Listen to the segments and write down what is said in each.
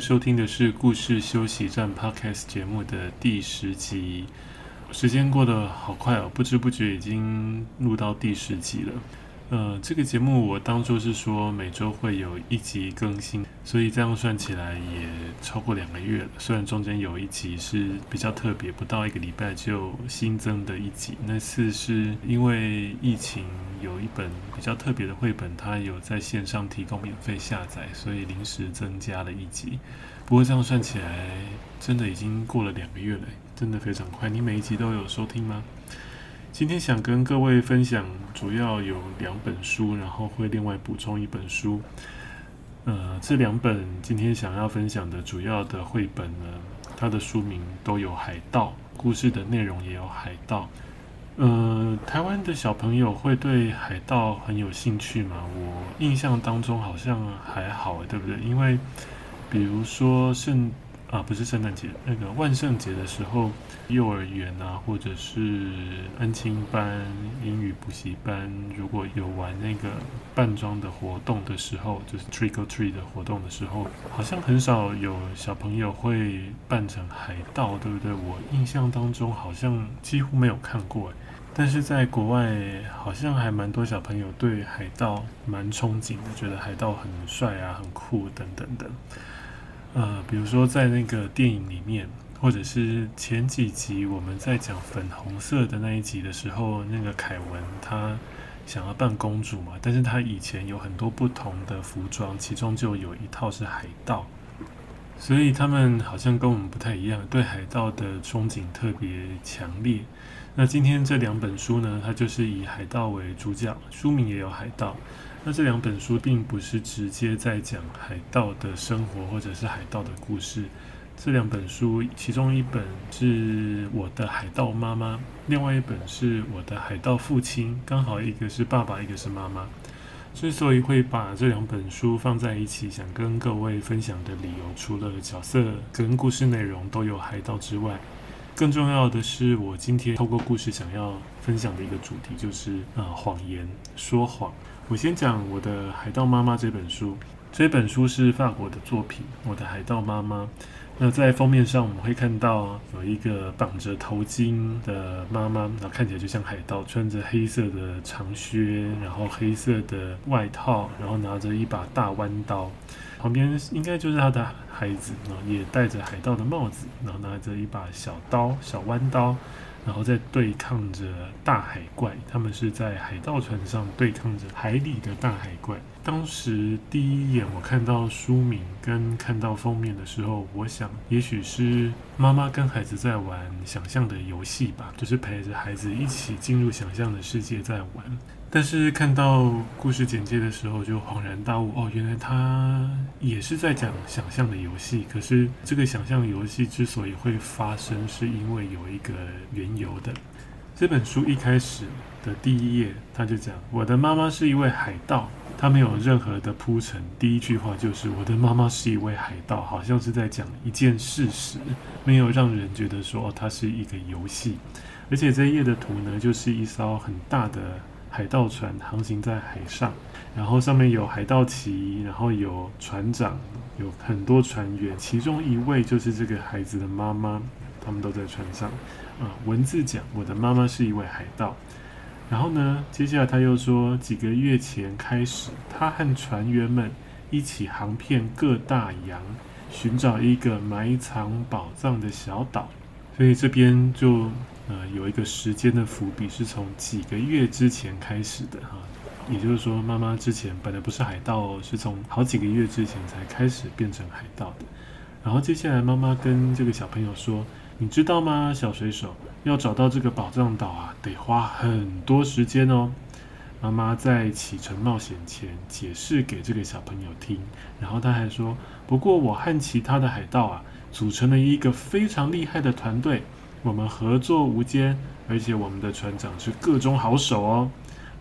收听的是故事休息站 Podcast 节目的第十集，时间过得好快哦，不知不觉已经录到第十集了。呃，这个节目我当初是说每周会有一集更新，所以这样算起来也超过两个月了。虽然中间有一集是比较特别，不到一个礼拜就新增的一集，那次是因为疫情有一本比较特别的绘本，它有在线上提供免费下载，所以临时增加了一集。不过这样算起来，真的已经过了两个月了，真的非常快。你每一集都有收听吗？今天想跟各位分享，主要有两本书，然后会另外补充一本书。呃，这两本今天想要分享的主要的绘本呢，它的书名都有海盗，故事的内容也有海盗。呃，台湾的小朋友会对海盗很有兴趣吗？我印象当中好像还好，对不对？因为比如说圣。啊，不是圣诞节，那个万圣节的时候，幼儿园啊，或者是安亲班、英语补习班，如果有玩那个扮装的活动的时候，就是 trick or treat 的活动的时候，好像很少有小朋友会扮成海盗，对不对？我印象当中好像几乎没有看过，但是在国外好像还蛮多小朋友对海盗蛮憧憬的，觉得海盗很帅啊，很酷等等等。呃，比如说在那个电影里面，或者是前几集我们在讲粉红色的那一集的时候，那个凯文他想要扮公主嘛，但是他以前有很多不同的服装，其中就有一套是海盗，所以他们好像跟我们不太一样，对海盗的憧憬特别强烈。那今天这两本书呢，它就是以海盗为主角，书名也有海盗。那这两本书并不是直接在讲海盗的生活或者是海盗的故事，这两本书其中一本是我的海盗妈妈，另外一本是我的海盗父亲，刚好一个是爸爸，一个是妈妈。之所以会把这两本书放在一起，想跟各位分享的理由，除了角色跟故事内容都有海盗之外，更重要的是，我今天透过故事想要分享的一个主题就是啊，谎言，说谎。我先讲我的海盗妈妈这本书，这本书是法国的作品，我的海盗妈妈。那在封面上我们会看到有一个绑着头巾的妈妈，然后看起来就像海盗，穿着黑色的长靴，然后黑色的外套，然后拿着一把大弯刀，旁边应该就是他的孩子，然后也戴着海盗的帽子，然后拿着一把小刀，小弯刀。然后在对抗着大海怪，他们是在海盗船上对抗着海里的大海怪。当时第一眼我看到书名跟看到封面的时候，我想也许是妈妈跟孩子在玩想象的游戏吧，就是陪着孩子一起进入想象的世界在玩。但是看到故事简介的时候，就恍然大悟哦，原来他也是在讲想象的游戏。可是这个想象游戏之所以会发生，是因为有一个缘由的。这本书一开始的第一页，他就讲我的妈妈是一位海盗，他没有任何的铺陈，第一句话就是我的妈妈是一位海盗，好像是在讲一件事实，没有让人觉得说，它是一个游戏。而且这一页的图呢，就是一艘很大的。海盗船航行在海上，然后上面有海盗旗，然后有船长，有很多船员，其中一位就是这个孩子的妈妈，他们都在船上。啊，文字讲我的妈妈是一位海盗，然后呢，接下来他又说几个月前开始，他和船员们一起航遍各大洋，寻找一个埋藏宝藏的小岛，所以这边就。呃，有一个时间的伏笔，是从几个月之前开始的哈，也就是说，妈妈之前本来不是海盗哦，是从好几个月之前才开始变成海盗的。然后接下来，妈妈跟这个小朋友说：“你知道吗，小水手，要找到这个宝藏岛啊，得花很多时间哦。妈妈在启程冒险前解释给这个小朋友听，然后他还说：“不过我和其他的海盗啊，组成了一个非常厉害的团队，我们合作无间，而且我们的船长是各中好手哦。”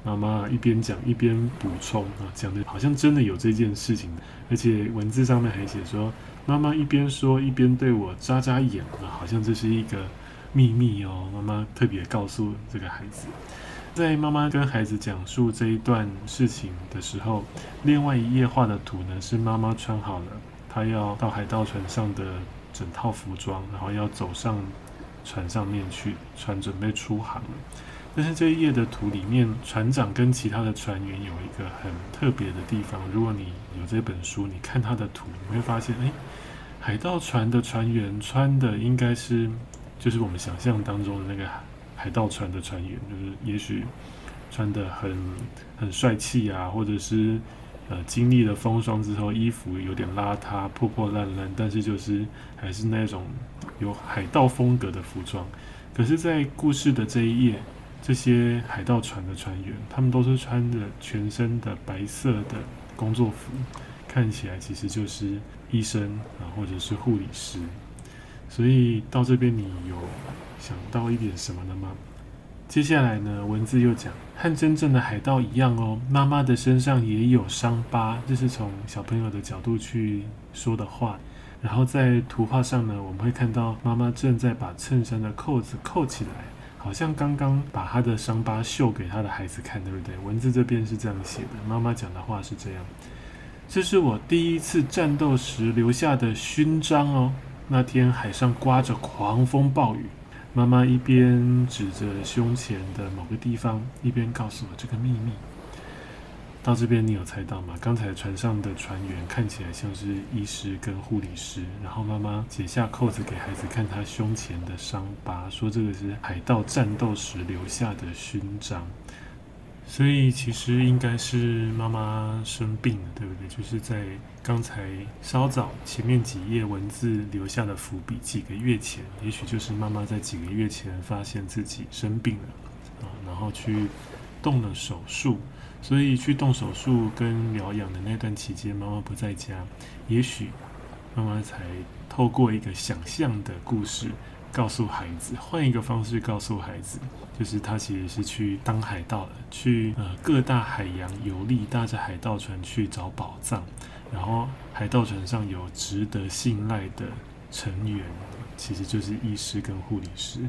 妈妈一边讲一边补充啊，讲的好像真的有这件事情，而且文字上面还写说，妈妈一边说一边对我眨眨眼啊，好像这是一个秘密哦。妈妈特别告诉这个孩子。在妈妈跟孩子讲述这一段事情的时候，另外一页画的图呢，是妈妈穿好了她要到海盗船上的整套服装，然后要走上船上面去，船准备出航了。但是这一页的图里面，船长跟其他的船员有一个很特别的地方。如果你有这本书，你看他的图，你会发现，哎，海盗船的船员穿的应该是，就是我们想象当中的那个。海盗船的船员就是，也许穿得很很帅气啊，或者是呃经历了风霜之后，衣服有点邋遢、破破烂烂，但是就是还是那种有海盗风格的服装。可是，在故事的这一页，这些海盗船的船员，他们都是穿着全身的白色的工作服，看起来其实就是医生啊，或者是护理师。所以到这边，你有想到一点什么了吗？接下来呢，文字又讲，和真正的海盗一样哦，妈妈的身上也有伤疤，这是从小朋友的角度去说的话。然后在图画上呢，我们会看到妈妈正在把衬衫的扣子扣起来，好像刚刚把她的伤疤秀给她的孩子看，对不对？文字这边是这样写的，妈妈讲的话是这样：这是我第一次战斗时留下的勋章哦。那天海上刮着狂风暴雨，妈妈一边指着胸前的某个地方，一边告诉我这个秘密。到这边你有猜到吗？刚才船上的船员看起来像是医师跟护理师，然后妈妈解下扣子给孩子看他胸前的伤疤，说这个是海盗战斗时留下的勋章。所以其实应该是妈妈生病了，对不对？就是在刚才稍早前面几页文字留下的伏笔，几个月前，也许就是妈妈在几个月前发现自己生病了啊，然后去动了手术。所以去动手术跟疗养的那段期间，妈妈不在家，也许妈妈才透过一个想象的故事。告诉孩子，换一个方式告诉孩子，就是他其实是去当海盗的，去呃各大海洋游历，搭着海盗船去找宝藏。然后海盗船上有值得信赖的成员，其实就是医师跟护理师。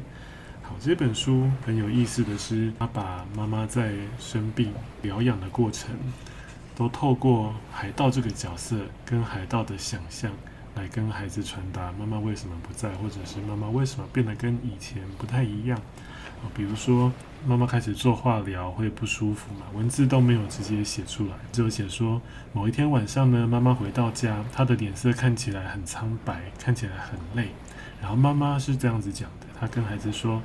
好，这本书很有意思的是，他把妈妈在生病疗养的过程，都透过海盗这个角色跟海盗的想象。来跟孩子传达妈妈为什么不在，或者是妈妈为什么变得跟以前不太一样。比如说妈妈开始做化疗会不舒服嘛，文字都没有直接写出来，只有写说某一天晚上呢，妈妈回到家，她的脸色看起来很苍白，看起来很累。然后妈妈是这样子讲的，她跟孩子说：“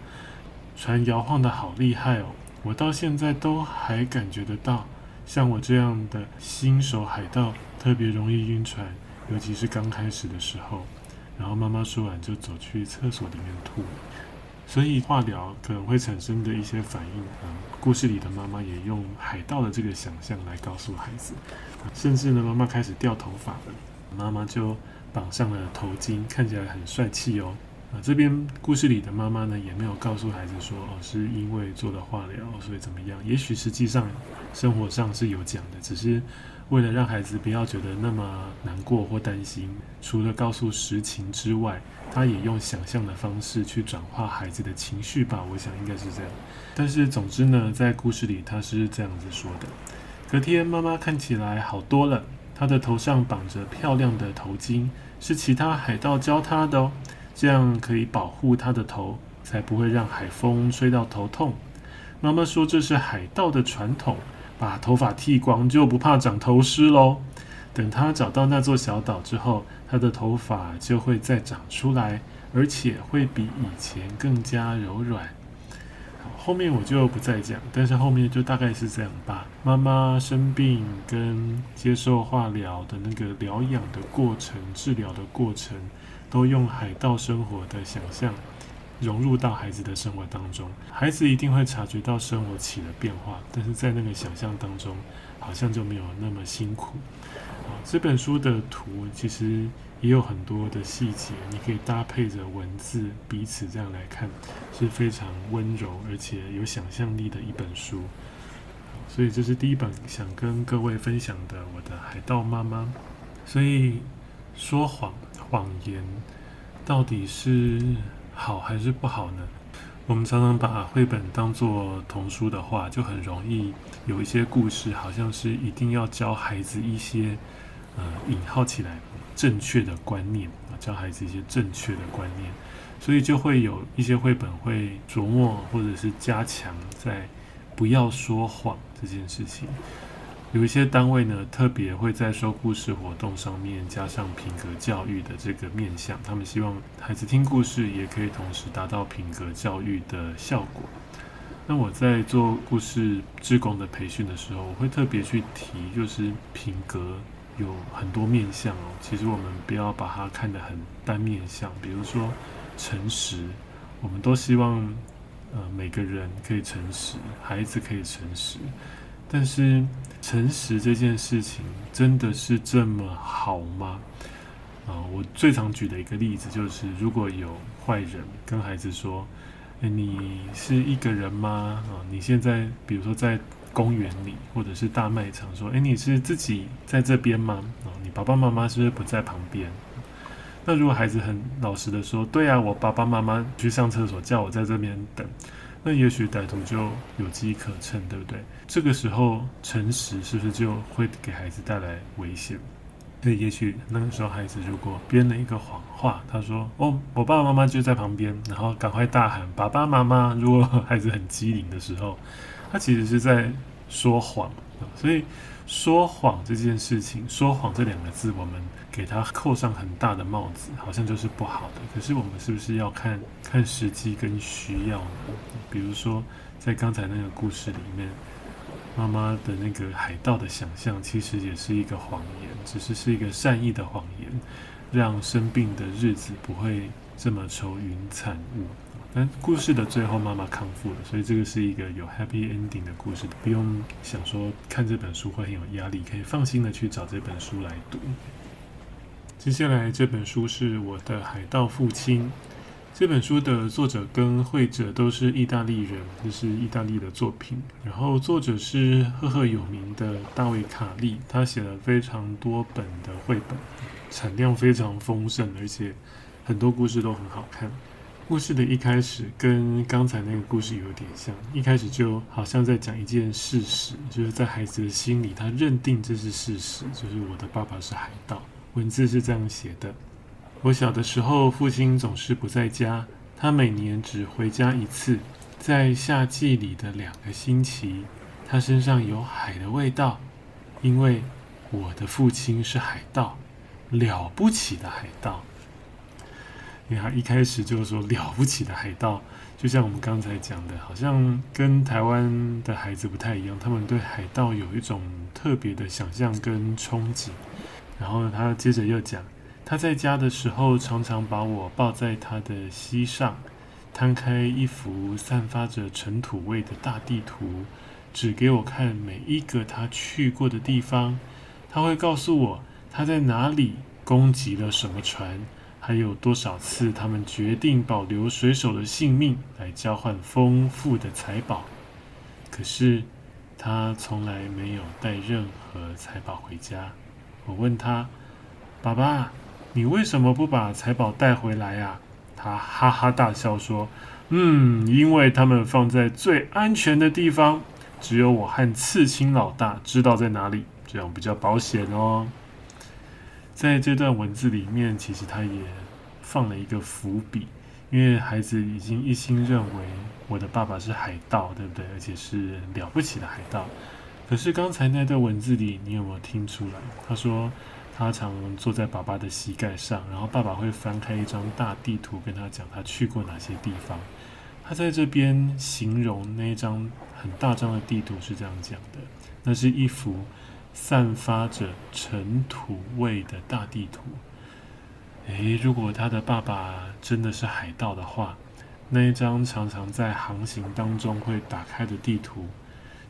船摇晃得好厉害哦，我到现在都还感觉得到，像我这样的新手海盗特别容易晕船。”尤其是刚开始的时候，然后妈妈说完就走去厕所里面吐了，所以化疗可能会产生的一些反应，嗯，故事里的妈妈也用海盗的这个想象来告诉孩子，甚至呢，妈妈开始掉头发了，妈妈就绑上了头巾，看起来很帅气哦。啊，这边故事里的妈妈呢，也没有告诉孩子说，哦，是因为做了化疗，所以怎么样？也许实际上生活上是有讲的，只是。为了让孩子不要觉得那么难过或担心，除了告诉实情之外，他也用想象的方式去转化孩子的情绪吧。我想应该是这样。但是总之呢，在故事里他是这样子说的：隔天妈妈看起来好多了，她的头上绑着漂亮的头巾，是其他海盗教她的哦，这样可以保护她的头，才不会让海风吹到头痛。妈妈说这是海盗的传统。把头发剃光就不怕长头虱喽。等他找到那座小岛之后，他的头发就会再长出来，而且会比以前更加柔软。后面我就不再讲，但是后面就大概是这样吧。妈妈生病跟接受化疗的那个疗养的过程、治疗的过程，都用海盗生活的想象融入到孩子的生活当中，孩子一定会察觉到生活起了变化，但是在那个想象当中，好像就没有那么辛苦。啊，这本书的图其实也有很多的细节，你可以搭配着文字，彼此这样来看，是非常温柔而且有想象力的一本书。所以这是第一本想跟各位分享的我的海盗妈妈。所以说谎谎言到底是好还是不好呢？我们常常把绘本当作童书的话，就很容易有一些故事，好像是一定要教孩子一些呃引号起来正确的观念啊，教孩子一些正确的观念，所以就会有一些绘本会琢磨或者是加强在不要说谎这件事情。有一些单位呢，特别会在说故事活动上面加上品格教育的这个面向，他们希望孩子听故事也可以同时达到品格教育的效果。那我在做故事志工的培训的时候，我会特别去提，就是品格有很多面向哦。其实我们不要把它看得很单面向，比如说诚实，我们都希望呃每个人可以诚实，孩子可以诚实。但是诚实这件事情真的是这么好吗？啊，我最常举的一个例子就是，如果有坏人跟孩子说：“诶，你是一个人吗？”啊，你现在比如说在公园里或者是大卖场说：“诶，你是自己在这边吗？”啊，你爸爸妈妈是不是不在旁边？那如果孩子很老实的说：“对啊，我爸爸妈妈去上厕所，叫我在这边等。”那也许歹徒就有机可乘，对不对？这个时候诚实是不是就会给孩子带来危险？那也许那个时候孩子如果编了一个谎话，他说：“哦，我爸爸妈妈就在旁边。”然后赶快大喊：“爸爸妈妈！”如果 孩子很机灵的时候，他其实是在说谎。所以说谎这件事情，说谎这两个字，我们给他扣上很大的帽子，好像就是不好的。可是我们是不是要看看时机跟需要呢？比如说，在刚才那个故事里面，妈妈的那个海盗的想象，其实也是一个谎言，只是是一个善意的谎言，让生病的日子不会这么愁云惨雾。但故事的最后，妈妈康复了，所以这个是一个有 happy ending 的故事，不用想说看这本书会很有压力，可以放心的去找这本书来读。接下来这本书是我的海盗父亲，这本书的作者跟绘者都是意大利人，这是意大利的作品。然后作者是赫赫有名的大卫卡利，他写了非常多本的绘本，产量非常丰盛，而且很多故事都很好看。故事的一开始跟刚才那个故事有点像，一开始就好像在讲一件事实，就是在孩子的心里，他认定这是事实，就是我的爸爸是海盗。文字是这样写的：我小的时候，父亲总是不在家，他每年只回家一次，在夏季里的两个星期，他身上有海的味道，因为我的父亲是海盗，了不起的海盗。你看，一开始就是说了不起的海盗，就像我们刚才讲的，好像跟台湾的孩子不太一样，他们对海盗有一种特别的想象跟憧憬。然后他接着又讲，他在家的时候常常把我抱在他的膝上，摊开一幅散发着尘土味的大地图，指给我看每一个他去过的地方。他会告诉我他在哪里攻击了什么船。还有多少次，他们决定保留水手的性命来交换丰富的财宝？可是他从来没有带任何财宝回家。我问他：“爸爸，你为什么不把财宝带回来啊？”他哈哈大笑说：“嗯，因为他们放在最安全的地方，只有我和刺青老大知道在哪里，这样比较保险哦。”在这段文字里面，其实他也放了一个伏笔，因为孩子已经一心认为我的爸爸是海盗，对不对？而且是了不起的海盗。可是刚才那段文字里，你有没有听出来？他说他常坐在爸爸的膝盖上，然后爸爸会翻开一张大地图，跟他讲他去过哪些地方。他在这边形容那张很大张的地图是这样讲的：那是一幅。散发着尘土味的大地图。诶，如果他的爸爸真的是海盗的话，那一张常常在航行当中会打开的地图，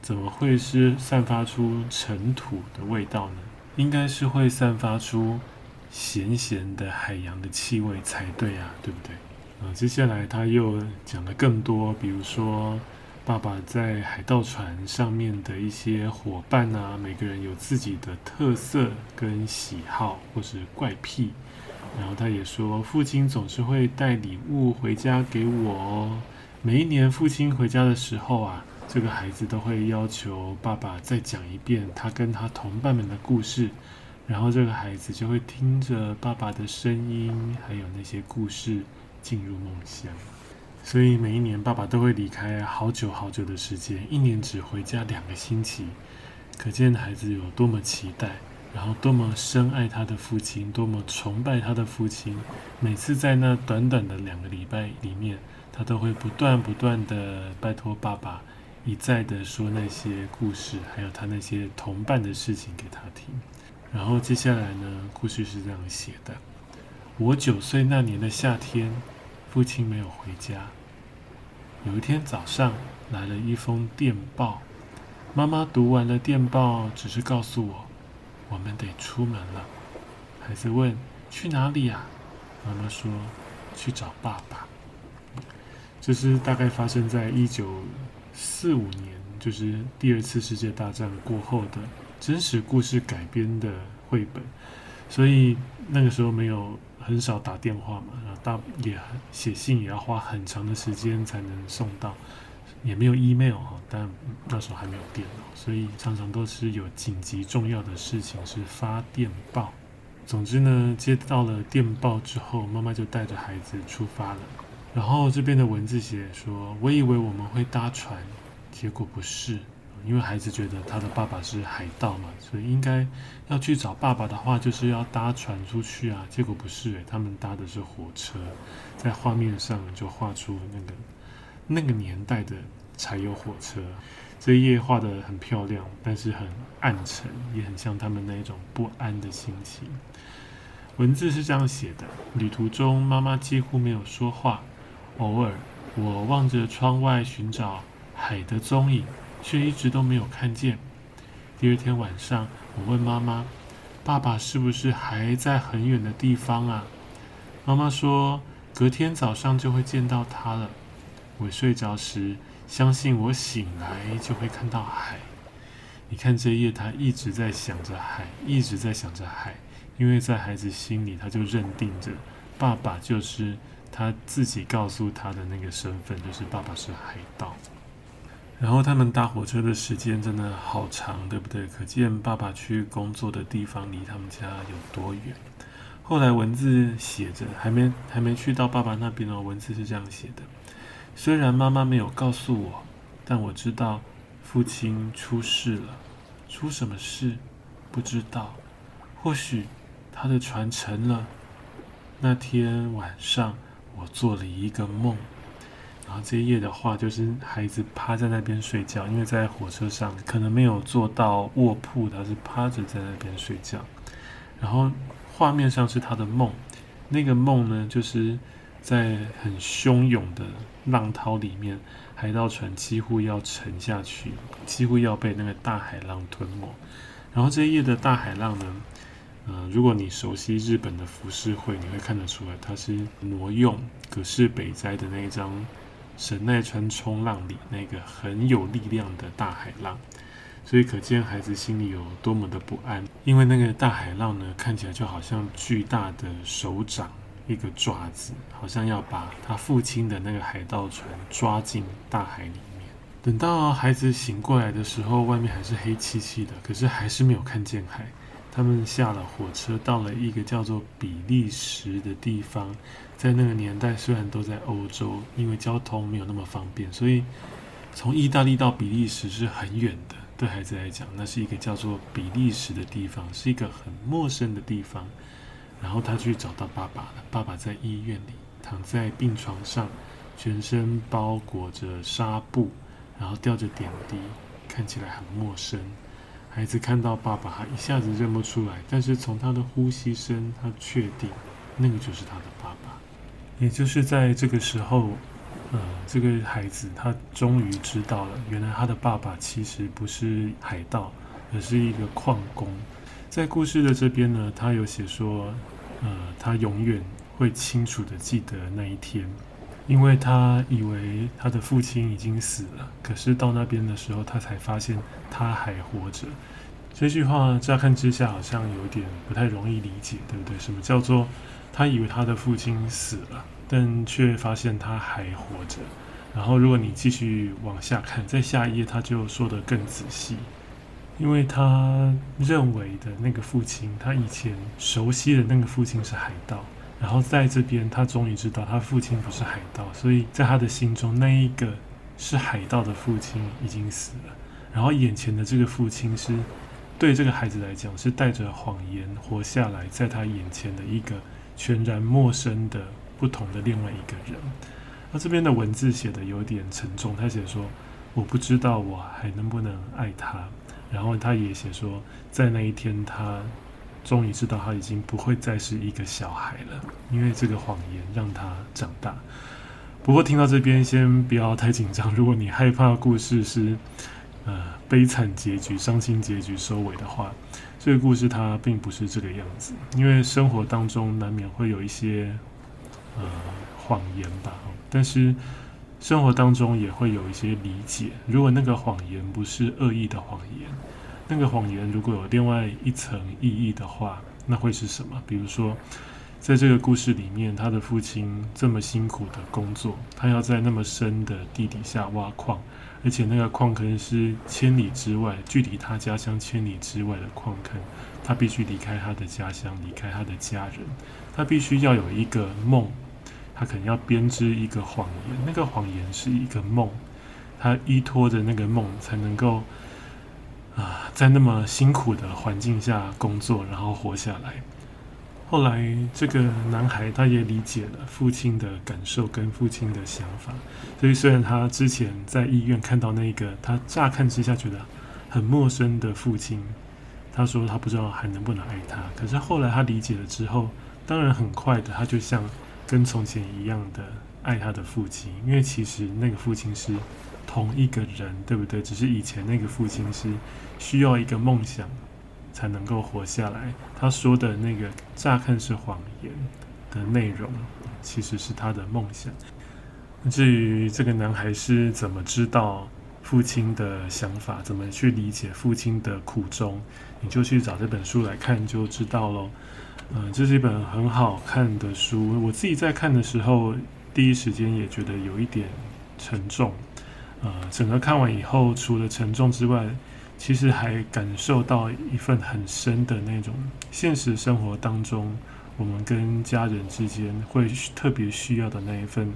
怎么会是散发出尘土的味道呢？应该是会散发出咸咸的海洋的气味才对啊，对不对？啊，接下来他又讲了更多，比如说爸爸在海盗船上面的一些伙伴啊，每个人有自己的特色跟喜好或是怪癖。然后他也说，父亲总是会带礼物回家给我哦。每一年父亲回家的时候啊，这个孩子都会要求爸爸再讲一遍他跟他同伴们的故事。然后这个孩子就会听着爸爸的声音，还有那些故事进入梦乡。所以每一年爸爸都会离开好久好久的时间，一年只回家两个星期，可见孩子有多么期待。然后多么深爱他的父亲，多么崇拜他的父亲。每次在那短短的两个礼拜里面，他都会不断不断的拜托爸爸，一再的说那些故事，还有他那些同伴的事情给他听。然后接下来呢，故事是这样写的：我九岁那年的夏天，父亲没有回家。有一天早上，来了一封电报。妈妈读完了电报，只是告诉我。我们得出门了。孩子问：“去哪里呀？”妈妈说：“去找爸爸。”这是大概发生在一九四五年，就是第二次世界大战过后的真实故事改编的绘本。所以那个时候没有很少打电话嘛，然后大也写信也要花很长的时间才能送到。也没有 email 哈，但那时候还没有电脑，所以常常都是有紧急重要的事情是发电报。总之呢，接到了电报之后，妈妈就带着孩子出发了。然后这边的文字写说：“我以为我们会搭船，结果不是，因为孩子觉得他的爸爸是海盗嘛，所以应该要去找爸爸的话，就是要搭船出去啊。结果不是诶，他们搭的是火车，在画面上就画出那个。”那个年代的柴油火车，这一页画得很漂亮，但是很暗沉，也很像他们那种不安的心情。文字是这样写的：旅途中，妈妈几乎没有说话，偶尔我望着窗外寻找海的踪影，却一直都没有看见。第二天晚上，我问妈妈：“爸爸是不是还在很远的地方啊？”妈妈说：“隔天早上就会见到他了。”我睡着时，相信我醒来就会看到海。你看这一页，他一直在想着海，一直在想着海，因为在孩子心里，他就认定着爸爸就是他自己告诉他的那个身份，就是爸爸是海盗。然后他们搭火车的时间真的好长，对不对？可见爸爸去工作的地方离他们家有多远。后来文字写着，还没还没去到爸爸那边哦，文字是这样写的。虽然妈妈没有告诉我，但我知道父亲出事了。出什么事？不知道。或许他的船沉了。那天晚上，我做了一个梦。然后这一页的话，就是孩子趴在那边睡觉，因为在火车上可能没有坐到卧铺，他是趴着在那边睡觉。然后画面上是他的梦，那个梦呢，就是。在很汹涌的浪涛里面，海盗船几乎要沉下去，几乎要被那个大海浪吞没。然后这一页的大海浪呢，呃，如果你熟悉日本的浮世绘，你会看得出来，它是挪用葛饰北斋的那一张神奈川冲浪里那个很有力量的大海浪，所以可见孩子心里有多么的不安，因为那个大海浪呢，看起来就好像巨大的手掌。一个爪子，好像要把他父亲的那个海盗船抓进大海里面。等到孩子醒过来的时候，外面还是黑漆漆的，可是还是没有看见海。他们下了火车，到了一个叫做比利时的地方。在那个年代，虽然都在欧洲，因为交通没有那么方便，所以从意大利到比利时是很远的。对孩子来讲，那是一个叫做比利时的地方，是一个很陌生的地方。然后他去找到爸爸了。爸爸在医院里躺在病床上，全身包裹着纱布，然后吊着点滴，看起来很陌生。孩子看到爸爸，他一下子认不出来，但是从他的呼吸声，他确定那个就是他的爸爸。也就是在这个时候，呃，这个孩子他终于知道了，原来他的爸爸其实不是海盗，而是一个矿工。在故事的这边呢，他有写说，呃，他永远会清楚地记得那一天，因为他以为他的父亲已经死了，可是到那边的时候，他才发现他还活着。这句话乍看之下好像有点不太容易理解，对不对？什么叫做他以为他的父亲死了，但却发现他还活着？然后如果你继续往下看，在下一页他就说得更仔细，因为他认为的那个父亲，他以前熟悉的那个父亲是海盗，然后在这边他终于知道他父亲不是海盗，所以在他的心中那一个是海盗的父亲已经死了，然后眼前的这个父亲是。对这个孩子来讲，是带着谎言活下来，在他眼前的一个全然陌生的、不同的另外一个人。那这边的文字写得有点沉重，他写说：“我不知道我还能不能爱他。”然后他也写说，在那一天，他终于知道他已经不会再是一个小孩了，因为这个谎言让他长大。不过听到这边，先不要太紧张。如果你害怕故事是……呃，悲惨结局、伤心结局收尾的话，这个故事它并不是这个样子。因为生活当中难免会有一些呃谎言吧，但是生活当中也会有一些理解。如果那个谎言不是恶意的谎言，那个谎言如果有另外一层意义的话，那会是什么？比如说，在这个故事里面，他的父亲这么辛苦的工作，他要在那么深的地底下挖矿。而且那个矿坑是千里之外，距离他家乡千里之外的矿坑，他必须离开他的家乡，离开他的家人，他必须要有一个梦，他可能要编织一个谎言，那个谎言是一个梦，他依托着那个梦才能够啊，在那么辛苦的环境下工作，然后活下来。后来，这个男孩他也理解了父亲的感受跟父亲的想法，所以虽然他之前在医院看到那个他乍看之下觉得很陌生的父亲，他说他不知道还能不能爱他，可是后来他理解了之后，当然很快的他就像跟从前一样的爱他的父亲，因为其实那个父亲是同一个人，对不对？只是以前那个父亲是需要一个梦想。才能够活下来。他说的那个乍看是谎言的内容，其实是他的梦想。至于这个男孩是怎么知道父亲的想法，怎么去理解父亲的苦衷，你就去找这本书来看就知道喽。嗯、这是一本很好看的书。我自己在看的时候，第一时间也觉得有一点沉重。呃，整个看完以后，除了沉重之外，其实还感受到一份很深的那种现实生活当中，我们跟家人之间会特别需要的那一份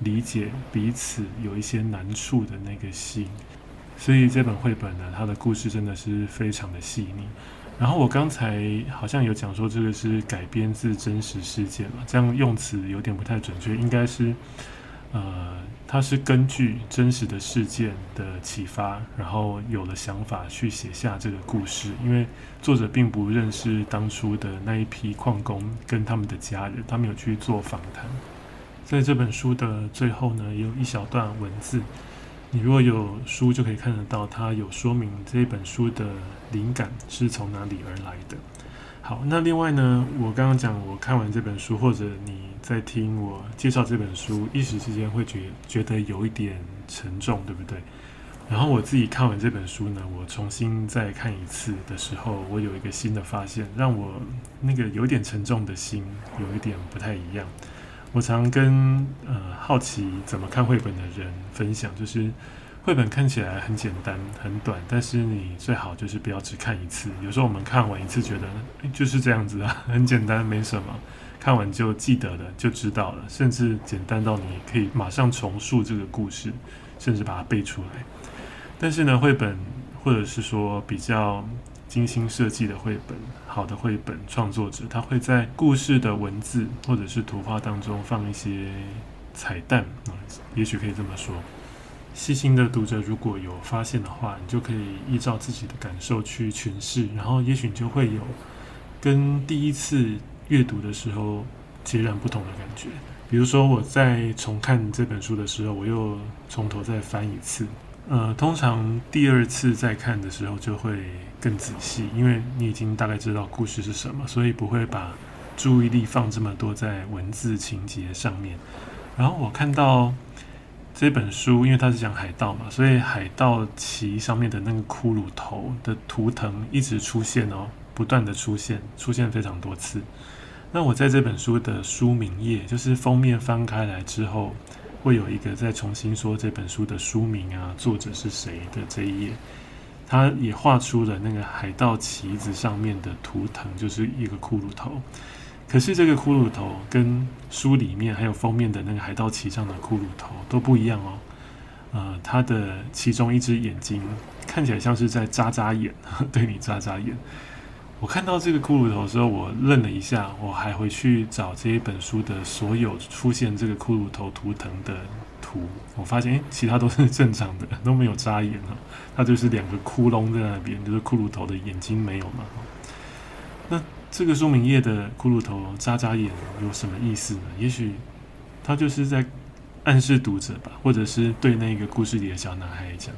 理解彼此有一些难处的那个心。所以这本绘本呢，它的故事真的是非常的细腻。然后我刚才好像有讲说这个是改编自真实事件嘛，这样用词有点不太准确，应该是呃。他是根据真实的事件的启发，然后有了想法去写下这个故事。因为作者并不认识当初的那一批矿工跟他们的家人，他们有去做访谈。在这本书的最后呢，有一小段文字，你如果有书就可以看得到，它有说明这本书的灵感是从哪里而来的。好，那另外呢，我刚刚讲，我看完这本书，或者你在听我介绍这本书，一时之间会觉觉得有一点沉重，对不对？然后我自己看完这本书呢，我重新再看一次的时候，我有一个新的发现，让我那个有点沉重的心有一点不太一样。我常跟呃好奇怎么看绘本的人分享，就是。绘本看起来很简单、很短，但是你最好就是不要只看一次。有时候我们看完一次，觉得就是这样子啊，很简单，没什么，看完就记得了，就知道了，甚至简单到你可以马上重述这个故事，甚至把它背出来。但是呢，绘本或者是说比较精心设计的绘本，好的绘本创作者，他会在故事的文字或者是图画当中放一些彩蛋啊，也许可以这么说。细心的读者如果有发现的话，你就可以依照自己的感受去诠释，然后也许你就会有跟第一次阅读的时候截然不同的感觉。比如说我在重看这本书的时候，我又从头再翻一次。呃，通常第二次再看的时候就会更仔细，因为你已经大概知道故事是什么，所以不会把注意力放这么多在文字情节上面。然后我看到这本书，因为它是讲海盗嘛，所以海盗旗上面的那个骷髅头的图腾一直出现哦，不断的出现，出现非常多次。那我在这本书的书名页，就是封面翻开来之后。会有一个再重新说这本书的书名啊，作者是谁的这一页，他也画出了那个海盗旗子上面的图腾，就是一个骷髅头。可是这个骷髅头跟书里面还有封面的那个海盗旗上的骷髅头都不一样哦。呃，他的其中一只眼睛看起来像是在眨眨眼，对你眨眨眼。我看到这个骷髅头的时候，我愣了一下，我还回去找这一本书的所有出现这个骷髅头图腾的图，我发现诶，其他都是正常的，都没有眨眼啊，它就是两个窟窿在那边，就是骷髅头的眼睛没有嘛。这个说明页的骷髅头眨眨眼有什么意思呢？也许他就是在暗示读者吧，或者是对那个故事里的小男孩讲，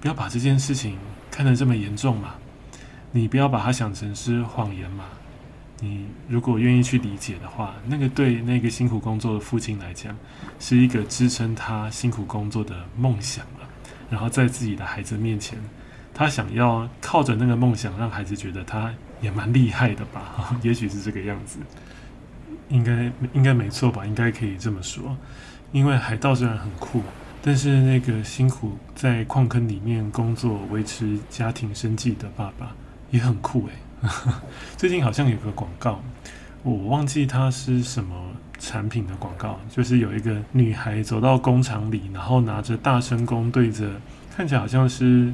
不要把这件事情看得这么严重嘛。你不要把它想成是谎言嘛。你如果愿意去理解的话，那个对那个辛苦工作的父亲来讲，是一个支撑他辛苦工作的梦想了。然后在自己的孩子面前，他想要靠着那个梦想，让孩子觉得他也蛮厉害的吧？也许是这个样子，应该应该没错吧？应该可以这么说。因为海盗虽然很酷，但是那个辛苦在矿坑里面工作、维持家庭生计的爸爸。也很酷诶，最近好像有个广告，我忘记它是什么产品的广告，就是有一个女孩走到工厂里，然后拿着大声公对着看起来好像是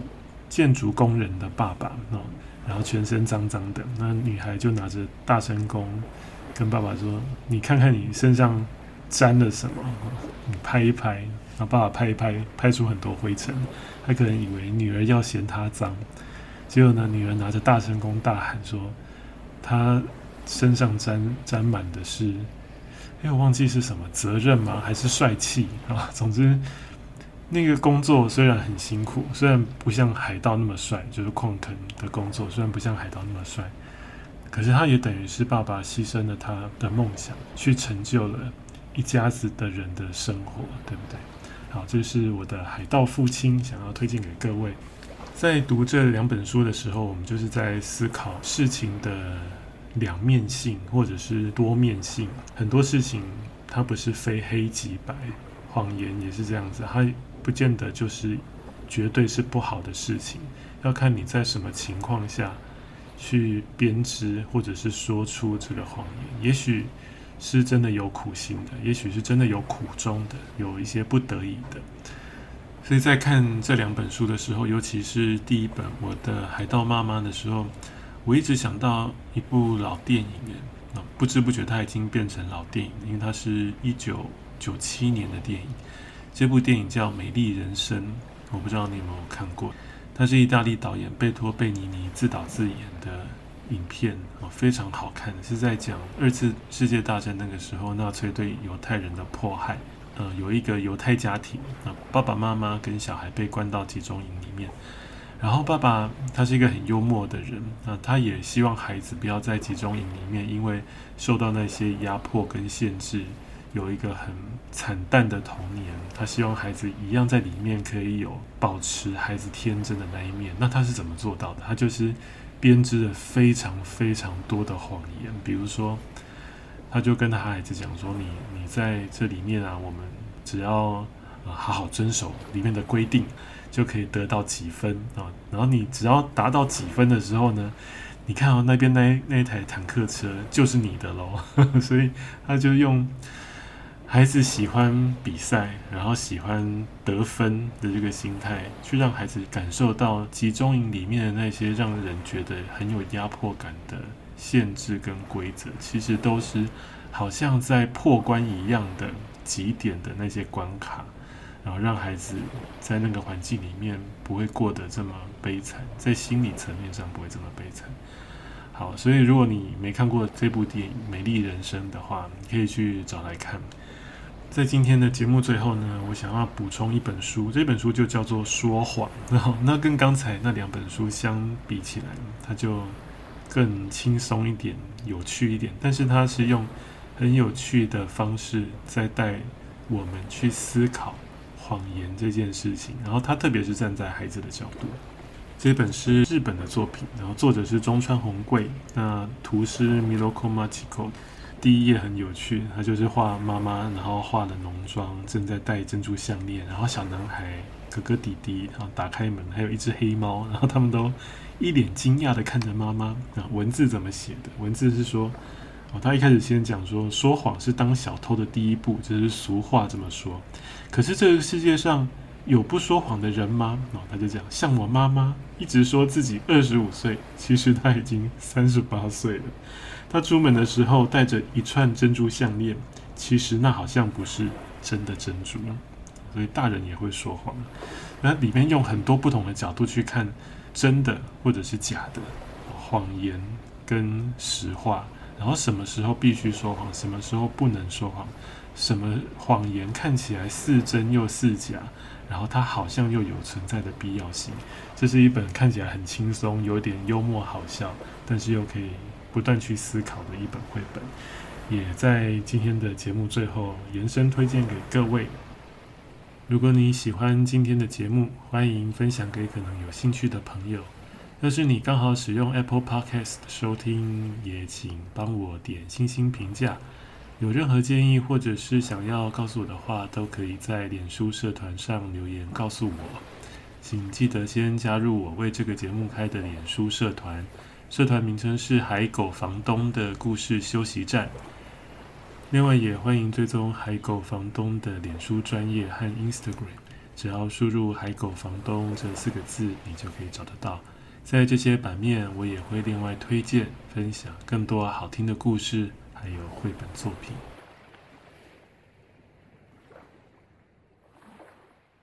建筑工人的爸爸哦，然后全身脏脏的，那女孩就拿着大声公跟爸爸说：“你看看你身上沾了什么，你拍一拍。”然后爸爸拍一拍，拍出很多灰尘，他可能以为女儿要嫌他脏。结果呢，女儿拿着大声公大喊说：“她身上沾沾满的是，哎，我忘记是什么责任吗？还是帅气啊？总之，那个工作虽然很辛苦，虽然不像海盗那么帅，就是矿坑的工作，虽然不像海盗那么帅，可是他也等于是爸爸牺牲了他的梦想，去成就了一家子的人的生活，对不对？好，这是我的海盗父亲，想要推荐给各位。”在读这两本书的时候，我们就是在思考事情的两面性，或者是多面性。很多事情它不是非黑即白，谎言也是这样子，它不见得就是绝对是不好的事情，要看你在什么情况下去编织或者是说出这个谎言。也许是真的有苦心的，也许是真的有苦衷的，有一些不得已的。所以在看这两本书的时候，尤其是第一本《我的海盗妈妈》的时候，我一直想到一部老电影，不知不觉它已经变成老电影，因为它是一九九七年的电影。这部电影叫《美丽人生》，我不知道你有没有看过。它是意大利导演贝托贝尼尼自导自演的影片，非常好看，是在讲二次世界大战那个时候纳粹对犹太人的迫害。呃，有一个犹太家庭，爸爸妈妈跟小孩被关到集中营里面，然后爸爸他是一个很幽默的人那，他也希望孩子不要在集中营里面，因为受到那些压迫跟限制，有一个很惨淡的童年。他希望孩子一样在里面可以有保持孩子天真的那一面。那他是怎么做到的？他就是编织了非常非常多的谎言，比如说。他就跟他孩子讲说：“你你在这里面啊，我们只要好好遵守里面的规定，就可以得到几分啊。然后你只要达到几分的时候呢，你看哦，那边那那一台坦克车就是你的喽。所以他就用孩子喜欢比赛，然后喜欢得分的这个心态，去让孩子感受到集中营里面的那些让人觉得很有压迫感的。”限制跟规则其实都是好像在破关一样的极点的那些关卡，然后让孩子在那个环境里面不会过得这么悲惨，在心理层面上不会这么悲惨。好，所以如果你没看过这部电影《美丽人生》的话，你可以去找来看。在今天的节目最后呢，我想要补充一本书，这本书就叫做《说谎》，然后那跟刚才那两本书相比起来，它就更轻松一点、有趣一点，但是它是用很有趣的方式在带我们去思考谎言这件事情，然后它特别是站在孩子的角度。这本是日本的作品，然后作者是中川宏贵，那图是 Miroko Machiko。第一页很有趣，他就是画妈妈，然后画了浓妆，正在戴珍珠项链，然后小男孩、哥哥、弟弟，然后打开门，还有一只黑猫，然后他们都一脸惊讶地看着妈妈。啊，文字怎么写的？文字是说，哦，他一开始先讲说，说谎是当小偷的第一步，这是俗话这么说。可是这个世界上有不说谎的人吗？哦，他就讲，像我妈妈，一直说自己二十五岁，其实她已经三十八岁了。他出门的时候带着一串珍珠项链，其实那好像不是真的珍珠，所以大人也会说谎。那里面用很多不同的角度去看真的或者是假的谎言跟实话，然后什么时候必须说谎，什么时候不能说谎，什么谎言看起来似真又似假，然后它好像又有存在的必要性。这是一本看起来很轻松，有点幽默好笑，但是又可以。不断去思考的一本绘本，也在今天的节目最后延伸推荐给各位。如果你喜欢今天的节目，欢迎分享给可能有兴趣的朋友。要是你刚好使用 Apple Podcast 收听，也请帮我点星星评价。有任何建议或者是想要告诉我的话，都可以在脸书社团上留言告诉我。请记得先加入我为这个节目开的脸书社团。社团名称是海狗房东的故事休息站。另外，也欢迎追踪海狗房东的脸书专业和 Instagram，只要输入“海狗房东”这四个字，你就可以找得到。在这些版面，我也会另外推荐分享更多好听的故事，还有绘本作品。